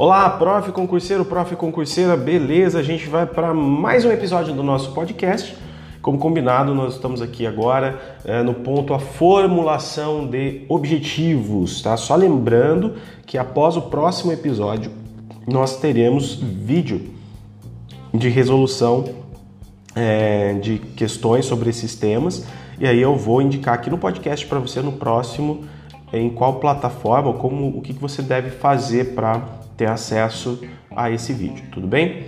Olá, prof concurseiro, prof concurseira, beleza? A gente vai para mais um episódio do nosso podcast. Como combinado, nós estamos aqui agora é, no ponto a formulação de objetivos, tá? Só lembrando que após o próximo episódio nós teremos vídeo de resolução é, de questões sobre esses temas e aí eu vou indicar aqui no podcast para você no próximo em qual plataforma, como o que você deve fazer para ter acesso a esse vídeo, tudo bem?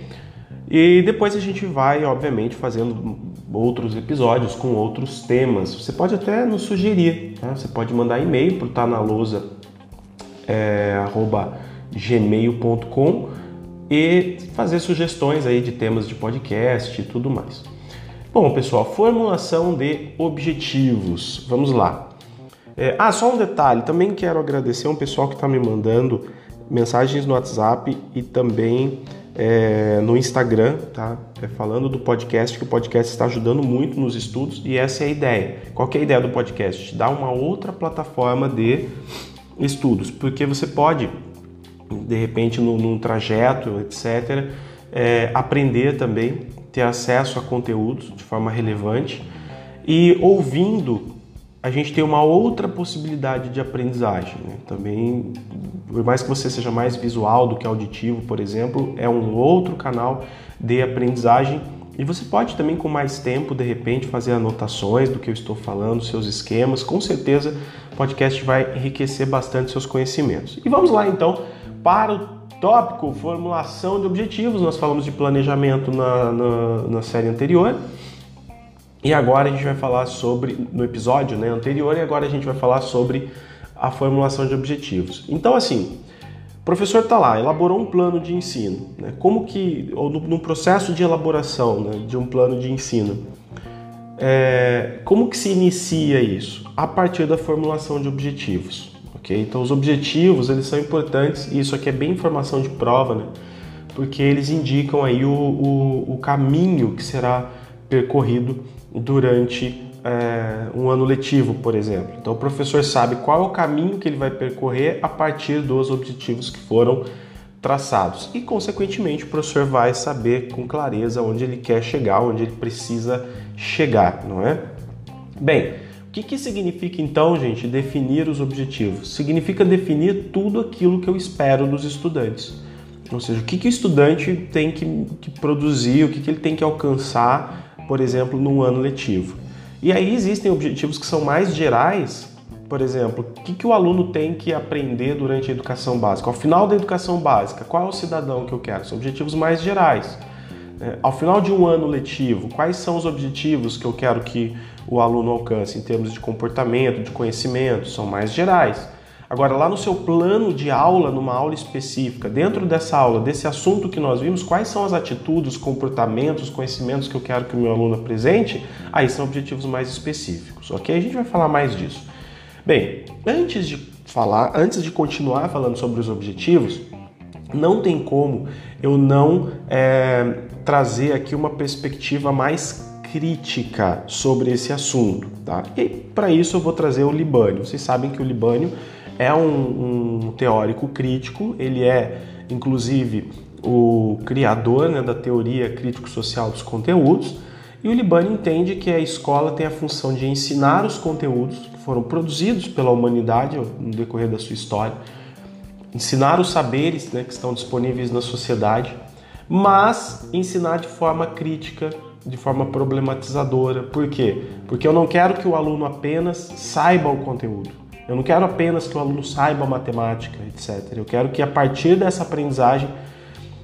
E depois a gente vai, obviamente, fazendo outros episódios com outros temas. Você pode até nos sugerir, tá? você pode mandar e-mail para o tanalousa é, e fazer sugestões aí de temas de podcast e tudo mais. Bom, pessoal, formulação de objetivos. Vamos lá. É, ah, só um detalhe, também quero agradecer um pessoal que está me mandando mensagens no WhatsApp e também é, no Instagram, tá? É falando do podcast, que o podcast está ajudando muito nos estudos e essa é a ideia. Qual é a ideia do podcast? Dar uma outra plataforma de estudos, porque você pode, de repente, num, num trajeto, etc., é, aprender também, ter acesso a conteúdos de forma relevante e ouvindo a gente tem uma outra possibilidade de aprendizagem. Né? Também, por mais que você seja mais visual do que auditivo, por exemplo, é um outro canal de aprendizagem. E você pode também, com mais tempo, de repente, fazer anotações do que eu estou falando, seus esquemas. Com certeza, o podcast vai enriquecer bastante seus conhecimentos. E vamos lá, então, para o tópico formulação de objetivos. Nós falamos de planejamento na, na, na série anterior. E agora a gente vai falar sobre, no episódio né, anterior, e agora a gente vai falar sobre a formulação de objetivos. Então, assim, o professor está lá, elaborou um plano de ensino. Né? Como que, ou no, no processo de elaboração né, de um plano de ensino, é, como que se inicia isso? A partir da formulação de objetivos. Ok? Então, os objetivos eles são importantes, e isso aqui é bem informação de prova, né? porque eles indicam aí o, o, o caminho que será percorrido durante é, um ano letivo, por exemplo. Então, o professor sabe qual é o caminho que ele vai percorrer a partir dos objetivos que foram traçados e, consequentemente, o professor vai saber com clareza onde ele quer chegar, onde ele precisa chegar, não é? Bem, o que, que significa então, gente, definir os objetivos? Significa definir tudo aquilo que eu espero dos estudantes. Ou seja, o que, que o estudante tem que, que produzir, o que, que ele tem que alcançar por exemplo, num ano letivo. E aí existem objetivos que são mais gerais, por exemplo, o que, que o aluno tem que aprender durante a educação básica? Ao final da educação básica, qual é o cidadão que eu quero? São objetivos mais gerais. É, ao final de um ano letivo, quais são os objetivos que eu quero que o aluno alcance em termos de comportamento, de conhecimento? São mais gerais. Agora, lá no seu plano de aula, numa aula específica, dentro dessa aula, desse assunto que nós vimos, quais são as atitudes, comportamentos, conhecimentos que eu quero que o meu aluno apresente? Aí são objetivos mais específicos, ok? A gente vai falar mais disso. Bem, antes de falar, antes de continuar falando sobre os objetivos, não tem como eu não é, trazer aqui uma perspectiva mais crítica sobre esse assunto, tá? E para isso eu vou trazer o Libânio. Vocês sabem que o Libânio é um, um teórico crítico, ele é inclusive o criador né, da teoria crítico-social dos conteúdos, e o Libani entende que a escola tem a função de ensinar os conteúdos que foram produzidos pela humanidade no decorrer da sua história, ensinar os saberes né, que estão disponíveis na sociedade, mas ensinar de forma crítica, de forma problematizadora. Por quê? Porque eu não quero que o aluno apenas saiba o conteúdo. Eu não quero apenas que o aluno saiba matemática, etc. Eu quero que a partir dessa aprendizagem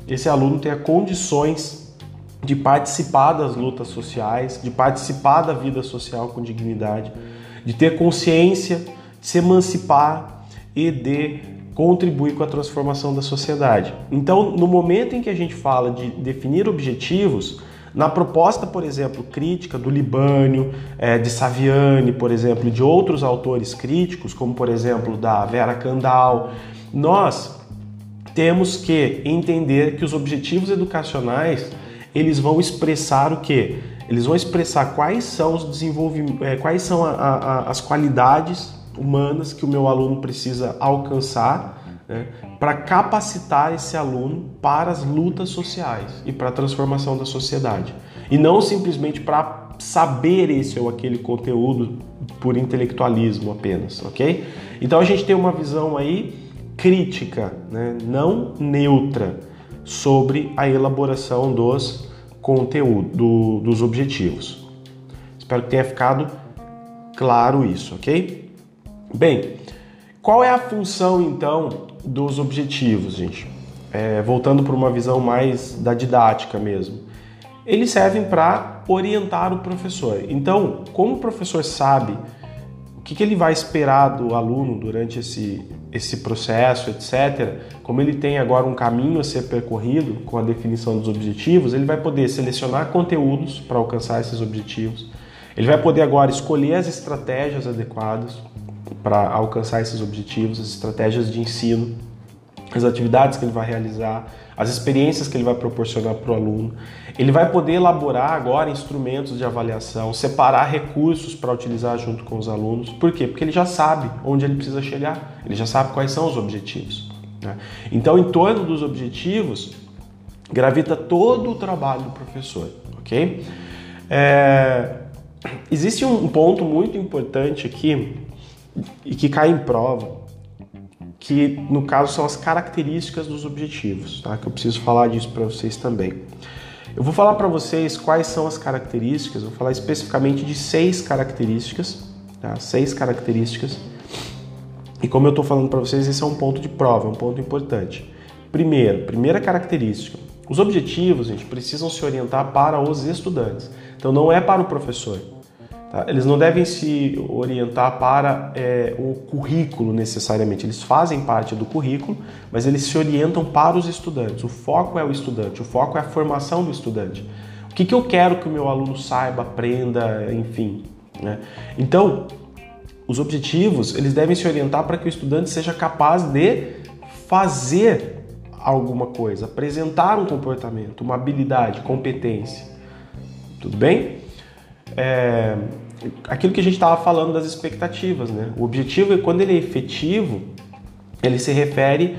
esse aluno tenha condições de participar das lutas sociais, de participar da vida social com dignidade, de ter consciência, de se emancipar e de contribuir com a transformação da sociedade. Então, no momento em que a gente fala de definir objetivos, na proposta, por exemplo, crítica do Libânio, é, de Saviani, por exemplo, de outros autores críticos, como por exemplo da Vera Kandal, nós temos que entender que os objetivos educacionais eles vão expressar o que? Eles vão expressar quais são os desenvolvimentos, é, quais são a, a, as qualidades humanas que o meu aluno precisa alcançar né, para capacitar esse aluno para as lutas sociais e para a transformação da sociedade. E não simplesmente para saber esse ou aquele conteúdo por intelectualismo apenas, ok? Então a gente tem uma visão aí crítica, né, não neutra, sobre a elaboração dos conteúdos, do, dos objetivos. Espero que tenha ficado claro isso, ok? Bem, qual é a função então dos objetivos, gente? É, voltando para uma visão mais da didática mesmo. Eles servem para orientar o professor. Então, como o professor sabe o que, que ele vai esperar do aluno durante esse, esse processo, etc., como ele tem agora um caminho a ser percorrido com a definição dos objetivos, ele vai poder selecionar conteúdos para alcançar esses objetivos. Ele vai poder agora escolher as estratégias adequadas para alcançar esses objetivos, as estratégias de ensino, as atividades que ele vai realizar, as experiências que ele vai proporcionar para o aluno. Ele vai poder elaborar agora instrumentos de avaliação, separar recursos para utilizar junto com os alunos. Por quê? Porque ele já sabe onde ele precisa chegar, ele já sabe quais são os objetivos. Né? Então, em torno dos objetivos, gravita todo o trabalho do professor, ok? É... Existe um ponto muito importante aqui e que cai em prova, que no caso são as características dos objetivos, tá? Que eu preciso falar disso para vocês também. Eu vou falar para vocês quais são as características, vou falar especificamente de seis características, tá? Seis características. E como eu estou falando para vocês, esse é um ponto de prova, um ponto importante. Primeiro, primeira característica, os objetivos, gente, precisam se orientar para os estudantes. Então não é para o professor. Tá? Eles não devem se orientar para é, o currículo necessariamente. Eles fazem parte do currículo, mas eles se orientam para os estudantes. O foco é o estudante, o foco é a formação do estudante. O que, que eu quero que o meu aluno saiba, aprenda, enfim. Né? Então, os objetivos eles devem se orientar para que o estudante seja capaz de fazer alguma coisa, apresentar um comportamento, uma habilidade, competência. Tudo bem? É, aquilo que a gente estava falando das expectativas, né? O objetivo, quando ele é efetivo, ele se refere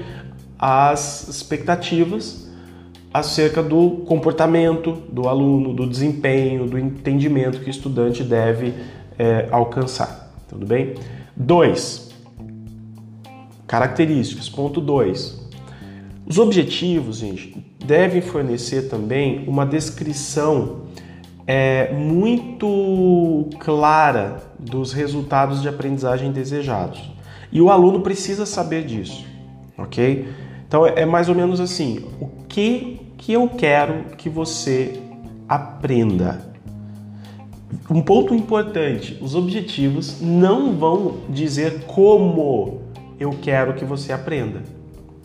às expectativas acerca do comportamento do aluno, do desempenho, do entendimento que o estudante deve é, alcançar. Tudo bem? Dois, características. Ponto 2. Os objetivos, gente, devem fornecer também uma descrição é, muito clara dos resultados de aprendizagem desejados. E o aluno precisa saber disso, ok? Então é mais ou menos assim: o que, que eu quero que você aprenda? Um ponto importante: os objetivos não vão dizer como eu quero que você aprenda.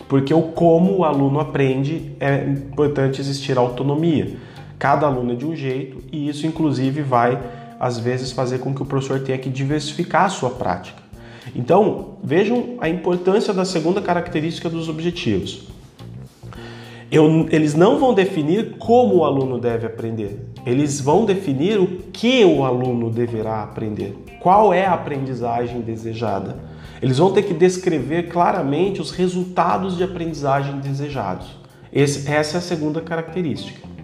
Porque o como o aluno aprende é importante existir autonomia. Cada aluno é de um jeito e isso, inclusive, vai às vezes fazer com que o professor tenha que diversificar a sua prática. Então, vejam a importância da segunda característica dos objetivos. Eu, eles não vão definir como o aluno deve aprender, eles vão definir o que o aluno deverá aprender, qual é a aprendizagem desejada. Eles vão ter que descrever claramente os resultados de aprendizagem desejados. Esse, essa é a segunda característica.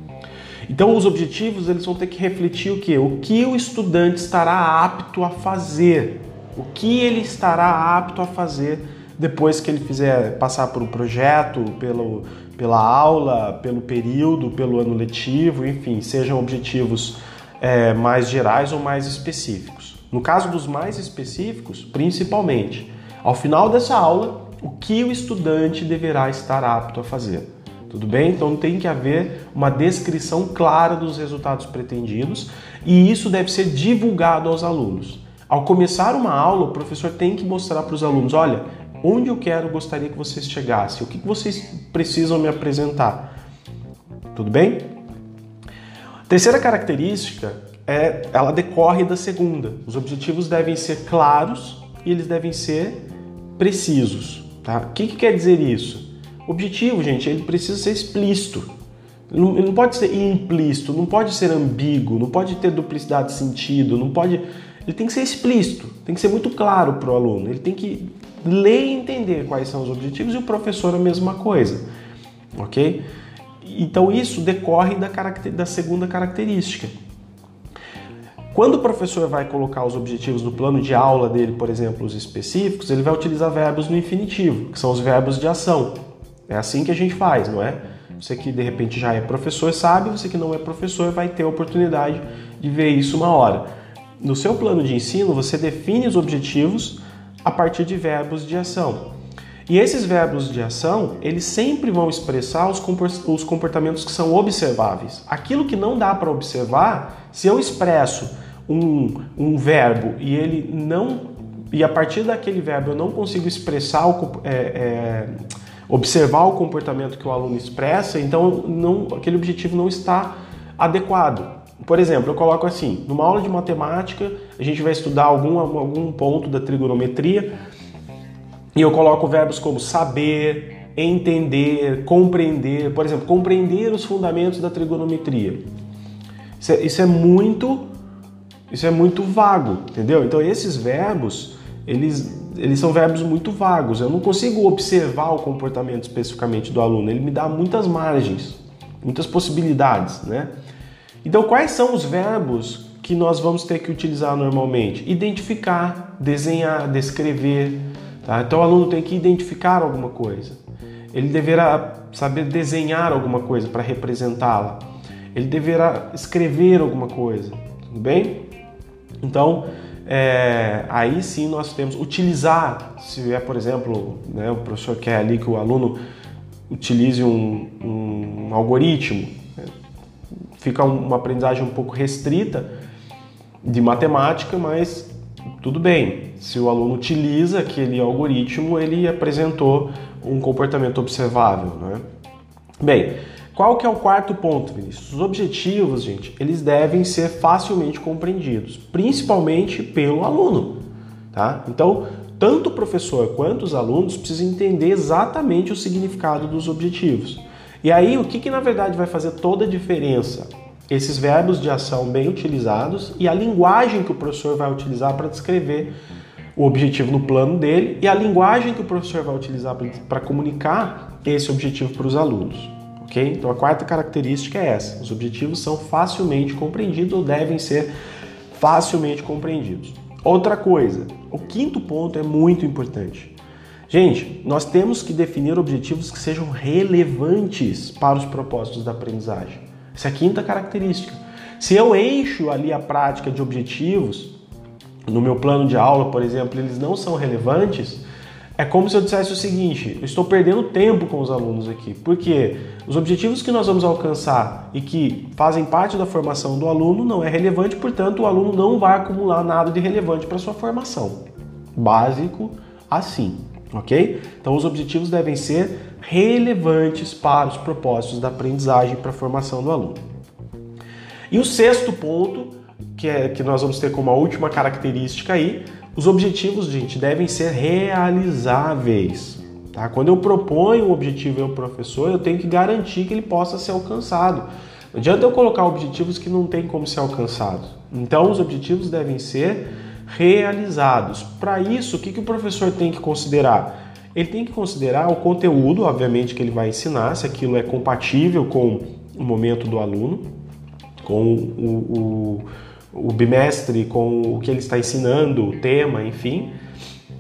Então os objetivos eles vão ter que refletir o que? O que o estudante estará apto a fazer, o que ele estará apto a fazer depois que ele fizer passar por um projeto, pelo, pela aula, pelo período, pelo ano letivo, enfim, sejam objetivos é, mais gerais ou mais específicos. No caso dos mais específicos, principalmente, ao final dessa aula, o que o estudante deverá estar apto a fazer. Tudo bem? Então tem que haver uma descrição clara dos resultados pretendidos e isso deve ser divulgado aos alunos. Ao começar uma aula, o professor tem que mostrar para os alunos: olha, onde eu quero, gostaria que vocês chegassem, o que vocês precisam me apresentar. Tudo bem? Terceira característica é, ela decorre da segunda. Os objetivos devem ser claros e eles devem ser precisos. Tá? O que, que quer dizer isso? Objetivo, gente, ele precisa ser explícito. Ele não pode ser implícito, não pode ser ambíguo, não pode ter duplicidade de sentido, não pode ele tem que ser explícito, tem que ser muito claro para o aluno, ele tem que ler e entender quais são os objetivos e o professor a mesma coisa, ok? Então isso decorre da, da segunda característica. Quando o professor vai colocar os objetivos no plano de aula dele, por exemplo, os específicos, ele vai utilizar verbos no infinitivo, que são os verbos de ação. É assim que a gente faz, não é? Você que de repente já é professor sabe, você que não é professor vai ter a oportunidade de ver isso uma hora. No seu plano de ensino, você define os objetivos a partir de verbos de ação. E esses verbos de ação, eles sempre vão expressar os comportamentos que são observáveis. Aquilo que não dá para observar, se eu expresso um, um verbo e ele não. E a partir daquele verbo eu não consigo expressar o, é, é, observar o comportamento que o aluno expressa, então não, aquele objetivo não está adequado. Por exemplo, eu coloco assim: numa aula de matemática, a gente vai estudar algum, algum ponto da trigonometria e eu coloco verbos como saber, entender, compreender. Por exemplo, compreender os fundamentos da trigonometria. Isso é, isso é muito isso é muito vago, entendeu? Então esses verbos eles, eles são verbos muito vagos. Eu não consigo observar o comportamento especificamente do aluno. Ele me dá muitas margens, muitas possibilidades, né? Então, quais são os verbos que nós vamos ter que utilizar normalmente? Identificar, desenhar, descrever. Tá? Então, o aluno tem que identificar alguma coisa. Ele deverá saber desenhar alguma coisa para representá-la. Ele deverá escrever alguma coisa. Tudo bem? Então, é, aí sim nós temos utilizar, se é, por exemplo, né, o professor quer ali que o aluno utilize um, um algoritmo, fica uma aprendizagem um pouco restrita de matemática, mas tudo bem. Se o aluno utiliza aquele algoritmo, ele apresentou um comportamento observável, né? Bem, qual que é o quarto ponto, Vinícius? Os objetivos, gente, eles devem ser facilmente compreendidos, principalmente pelo aluno, tá? Então, tanto o professor quanto os alunos precisam entender exatamente o significado dos objetivos. E aí, o que, que na verdade vai fazer toda a diferença? Esses verbos de ação bem utilizados e a linguagem que o professor vai utilizar para descrever o objetivo no plano dele e a linguagem que o professor vai utilizar para comunicar esse objetivo para os alunos. Ok? Então a quarta característica é essa: os objetivos são facilmente compreendidos ou devem ser facilmente compreendidos. Outra coisa, o quinto ponto é muito importante. Gente, nós temos que definir objetivos que sejam relevantes para os propósitos da aprendizagem. Essa é a quinta característica. Se eu encho ali a prática de objetivos, no meu plano de aula, por exemplo, eles não são relevantes, é como se eu dissesse o seguinte: eu estou perdendo tempo com os alunos aqui, porque os objetivos que nós vamos alcançar e que fazem parte da formação do aluno não é relevante, portanto, o aluno não vai acumular nada de relevante para sua formação. Básico assim ok? Então, os objetivos devem ser relevantes para os propósitos da aprendizagem para a formação do aluno. E o sexto ponto, que é que nós vamos ter como a última característica aí, os objetivos, gente, devem ser realizáveis. Tá? Quando eu proponho um objetivo ao professor, eu tenho que garantir que ele possa ser alcançado. Não adianta eu colocar objetivos que não tem como ser alcançados. Então, os objetivos devem ser realizados. Para isso, o que, que o professor tem que considerar? Ele tem que considerar o conteúdo, obviamente, que ele vai ensinar, se aquilo é compatível com o momento do aluno, com o, o, o bimestre, com o que ele está ensinando, o tema, enfim.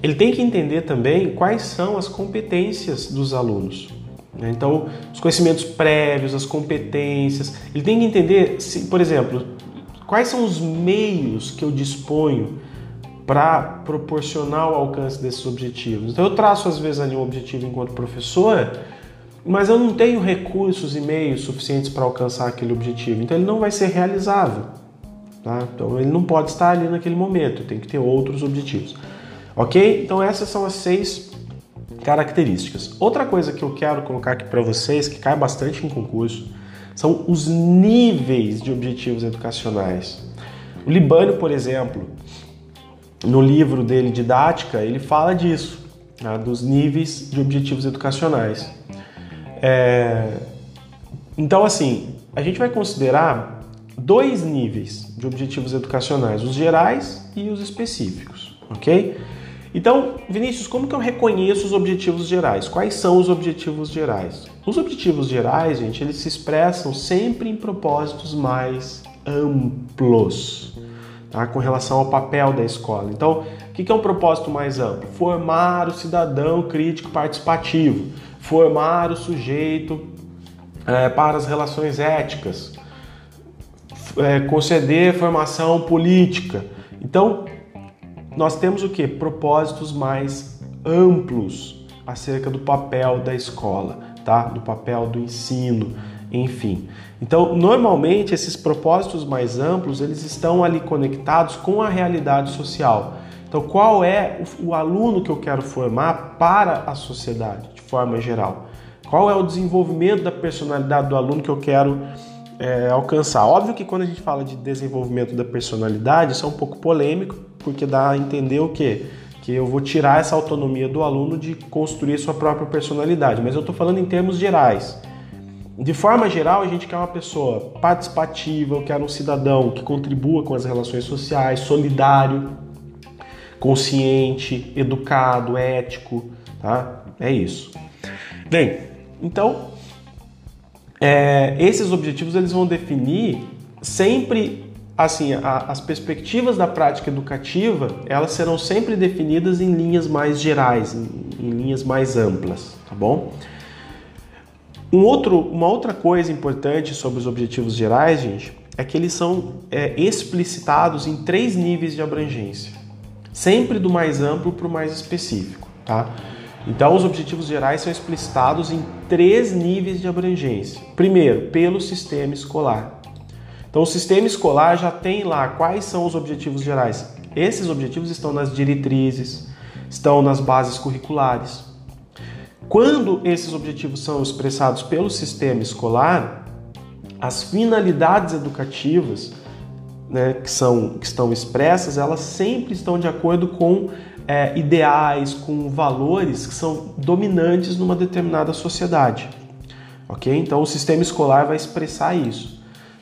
Ele tem que entender também quais são as competências dos alunos. Né? Então, os conhecimentos prévios, as competências. Ele tem que entender, se, por exemplo, quais são os meios que eu disponho para proporcionar o alcance desses objetivos. Então eu traço às vezes ali um objetivo enquanto professor, mas eu não tenho recursos e meios suficientes para alcançar aquele objetivo, então ele não vai ser realizável. Tá? Então ele não pode estar ali naquele momento, tem que ter outros objetivos. Ok? Então essas são as seis características. Outra coisa que eu quero colocar aqui para vocês, que cai bastante em concurso, são os níveis de objetivos educacionais. O Libânio, por exemplo, no livro dele, Didática, ele fala disso, né, dos níveis de objetivos educacionais. É... Então, assim, a gente vai considerar dois níveis de objetivos educacionais, os gerais e os específicos, ok? Então, Vinícius, como que eu reconheço os objetivos gerais? Quais são os objetivos gerais? Os objetivos gerais, gente, eles se expressam sempre em propósitos mais amplos, tá? Com relação ao papel da escola. Então, o que é um propósito mais amplo? Formar o cidadão crítico participativo, formar o sujeito é, para as relações éticas, é, conceder formação política. Então, nós temos o que? Propósitos mais amplos acerca do papel da escola, tá? Do papel do ensino, enfim. Então, normalmente esses propósitos mais amplos, eles estão ali conectados com a realidade social. Então, qual é o, o aluno que eu quero formar para a sociedade, de forma geral? Qual é o desenvolvimento da personalidade do aluno que eu quero é, alcançar? Óbvio que quando a gente fala de desenvolvimento da personalidade, isso é um pouco polêmico, porque dá a entender o quê? Que eu vou tirar essa autonomia do aluno de construir sua própria personalidade, mas eu estou falando em termos gerais. De forma geral, a gente quer uma pessoa participativa, eu quero um cidadão que contribua com as relações sociais, solidário, consciente, educado, ético, tá? É isso. Bem, então é, esses objetivos eles vão definir sempre assim, a, as perspectivas da prática educativa, elas serão sempre definidas em linhas mais gerais, em, em linhas mais amplas, tá bom? Um outro, uma outra coisa importante sobre os objetivos gerais, gente, é que eles são é, explicitados em três níveis de abrangência, sempre do mais amplo para o mais específico, tá? Então, os objetivos gerais são explicitados em três níveis de abrangência. Primeiro, pelo sistema escolar. Então, o sistema escolar já tem lá quais são os objetivos gerais. Esses objetivos estão nas diretrizes, estão nas bases curriculares. Quando esses objetivos são expressados pelo sistema escolar, as finalidades educativas né, que, são, que estão expressas, elas sempre estão de acordo com é, ideais, com valores que são dominantes numa determinada sociedade. Ok? Então o sistema escolar vai expressar isso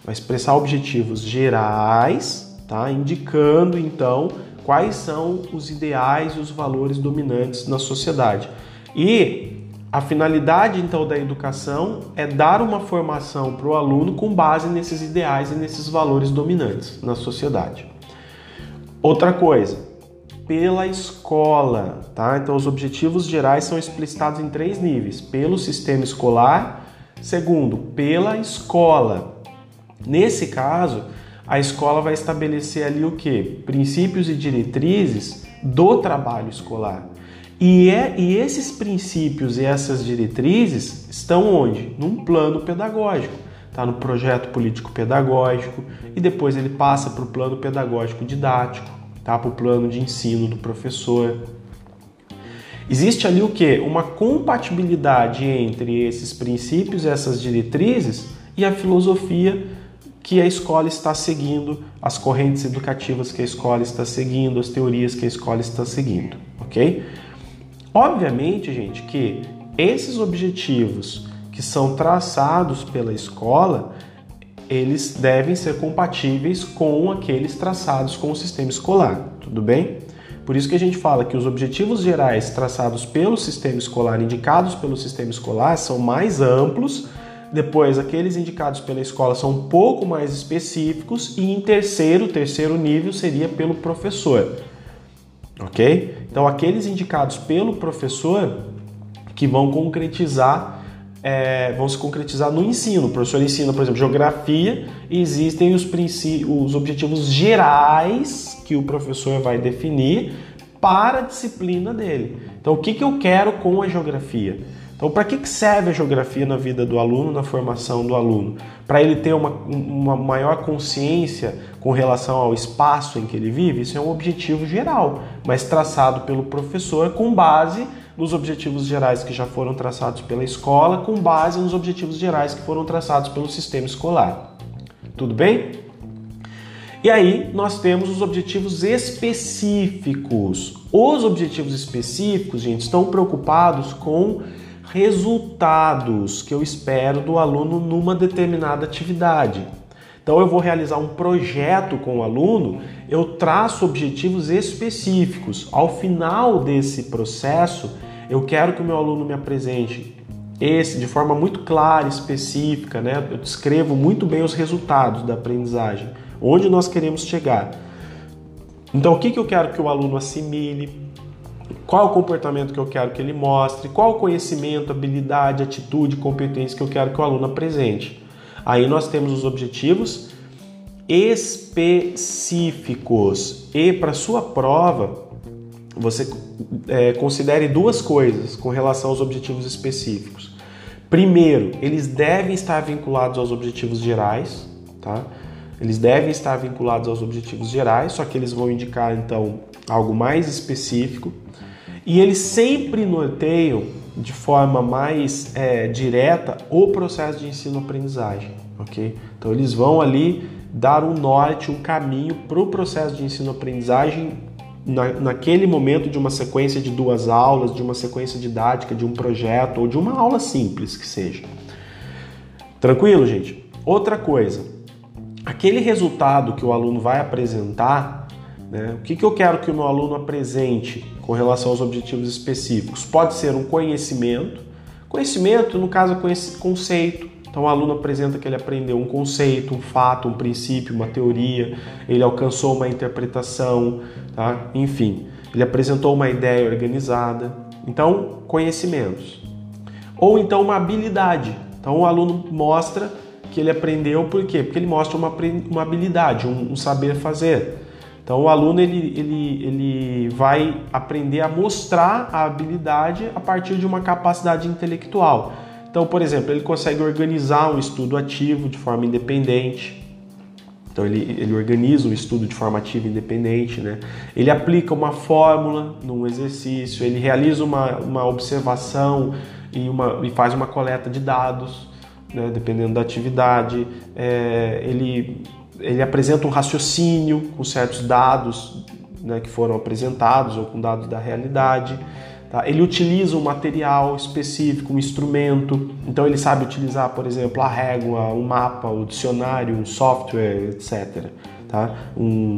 vai expressar objetivos gerais, tá? indicando então quais são os ideais e os valores dominantes na sociedade. E a finalidade então da educação é dar uma formação para o aluno com base nesses ideais e nesses valores dominantes na sociedade. Outra coisa, pela escola, tá? Então os objetivos gerais são explicitados em três níveis: pelo sistema escolar, segundo, pela escola, Nesse caso, a escola vai estabelecer ali o que? Princípios e diretrizes do trabalho escolar. E, é, e esses princípios e essas diretrizes estão onde? Num plano pedagógico. Está no projeto político pedagógico e depois ele passa para o plano pedagógico didático, tá? para o plano de ensino do professor. Existe ali o que? Uma compatibilidade entre esses princípios, essas diretrizes e a filosofia que a escola está seguindo, as correntes educativas que a escola está seguindo, as teorias que a escola está seguindo, ok? Obviamente, gente, que esses objetivos que são traçados pela escola, eles devem ser compatíveis com aqueles traçados com o sistema escolar, tudo bem? Por isso que a gente fala que os objetivos gerais traçados pelo sistema escolar, indicados pelo sistema escolar, são mais amplos depois, aqueles indicados pela escola são um pouco mais específicos e em terceiro, terceiro nível seria pelo professor. OK? Então, aqueles indicados pelo professor que vão concretizar é, vão se concretizar no ensino. O professor ensina, por exemplo, geografia existem os, os objetivos gerais que o professor vai definir para a disciplina dele. Então, o que, que eu quero com a geografia? Então, para que serve a geografia na vida do aluno, na formação do aluno? Para ele ter uma, uma maior consciência com relação ao espaço em que ele vive? Isso é um objetivo geral, mas traçado pelo professor com base nos objetivos gerais que já foram traçados pela escola, com base nos objetivos gerais que foram traçados pelo sistema escolar. Tudo bem? E aí nós temos os objetivos específicos. Os objetivos específicos, gente, estão preocupados com resultados que eu espero do aluno numa determinada atividade. Então eu vou realizar um projeto com o aluno, eu traço objetivos específicos. Ao final desse processo, eu quero que o meu aluno me apresente esse de forma muito clara, específica, né? Eu descrevo muito bem os resultados da aprendizagem, onde nós queremos chegar. Então, o que, que eu quero que o aluno assimile? Qual o comportamento que eu quero que ele mostre? Qual o conhecimento, habilidade, atitude, competência que eu quero que o aluno apresente? Aí nós temos os objetivos específicos. E para sua prova, você é, considere duas coisas com relação aos objetivos específicos. Primeiro, eles devem estar vinculados aos objetivos gerais, tá? Eles devem estar vinculados aos objetivos gerais, só que eles vão indicar então algo mais específico. E eles sempre norteiam de forma mais é, direta o processo de ensino-aprendizagem, ok? Então eles vão ali dar um norte, um caminho para o processo de ensino-aprendizagem na, naquele momento de uma sequência de duas aulas, de uma sequência didática, de um projeto ou de uma aula simples que seja. Tranquilo, gente? Outra coisa, aquele resultado que o aluno vai apresentar, né, o que, que eu quero que o meu aluno apresente com relação aos objetivos específicos? Pode ser um conhecimento, conhecimento, no caso, é conceito, então o aluno apresenta que ele aprendeu um conceito, um fato, um princípio, uma teoria, ele alcançou uma interpretação, tá? enfim, ele apresentou uma ideia organizada. Então, conhecimentos. Ou então uma habilidade. Então o aluno mostra que ele aprendeu por quê? Porque ele mostra uma, uma habilidade, um, um saber fazer. Então o aluno ele, ele, ele vai aprender a mostrar a habilidade a partir de uma capacidade intelectual. Então, por exemplo, ele consegue organizar um estudo ativo de forma independente. Então, ele, ele organiza um estudo de forma ativa e independente. Né? Ele aplica uma fórmula num exercício, ele realiza uma, uma observação e, uma, e faz uma coleta de dados, né? dependendo da atividade. É, ele, ele apresenta um raciocínio com certos dados né, que foram apresentados ou com dados da realidade. Tá? Ele utiliza um material específico, um instrumento, então ele sabe utilizar, por exemplo, a régua, um mapa, o um dicionário, um software, etc. Tá? Um,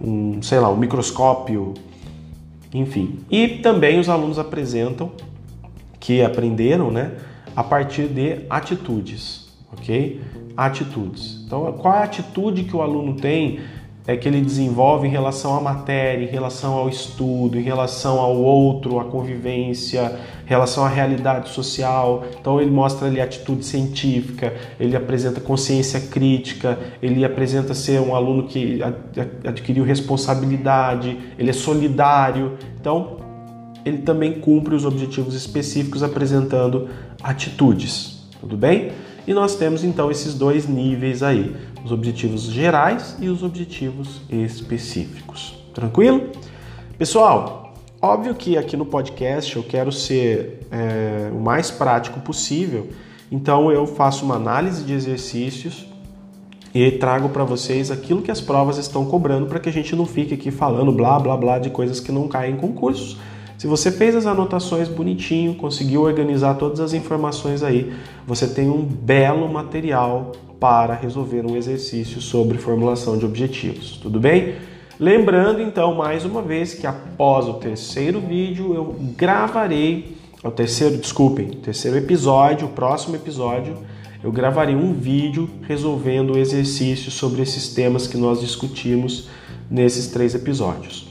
um, sei lá, um microscópio, enfim. E também os alunos apresentam que aprenderam, né, a partir de atitudes, ok? Atitudes. Então, qual é a atitude que o aluno tem é, que ele desenvolve em relação à matéria, em relação ao estudo, em relação ao outro, à convivência, em relação à realidade social. Então ele mostra ali atitude científica, ele apresenta consciência crítica, ele apresenta ser um aluno que adquiriu responsabilidade, ele é solidário. Então ele também cumpre os objetivos específicos apresentando atitudes. Tudo bem? E nós temos então esses dois níveis aí, os objetivos gerais e os objetivos específicos. Tranquilo? Pessoal, óbvio que aqui no podcast eu quero ser é, o mais prático possível, então eu faço uma análise de exercícios e trago para vocês aquilo que as provas estão cobrando para que a gente não fique aqui falando blá blá blá de coisas que não caem em concursos se você fez as anotações bonitinho, conseguiu organizar todas as informações aí, você tem um belo material para resolver um exercício sobre formulação de objetivos, tudo bem? Lembrando então mais uma vez que após o terceiro vídeo eu gravarei, o terceiro, desculpem, terceiro episódio, o próximo episódio, eu gravarei um vídeo resolvendo o exercício sobre esses temas que nós discutimos nesses três episódios.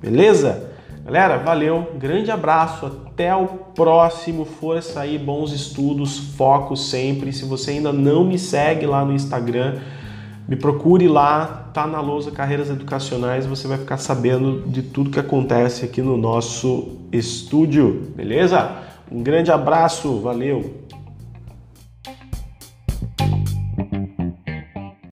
Beleza? Galera, valeu, grande abraço, até o próximo, força aí, bons estudos, foco sempre. Se você ainda não me segue lá no Instagram, me procure lá, tá na lousa Carreiras Educacionais, você vai ficar sabendo de tudo que acontece aqui no nosso estúdio, beleza? Um grande abraço, valeu!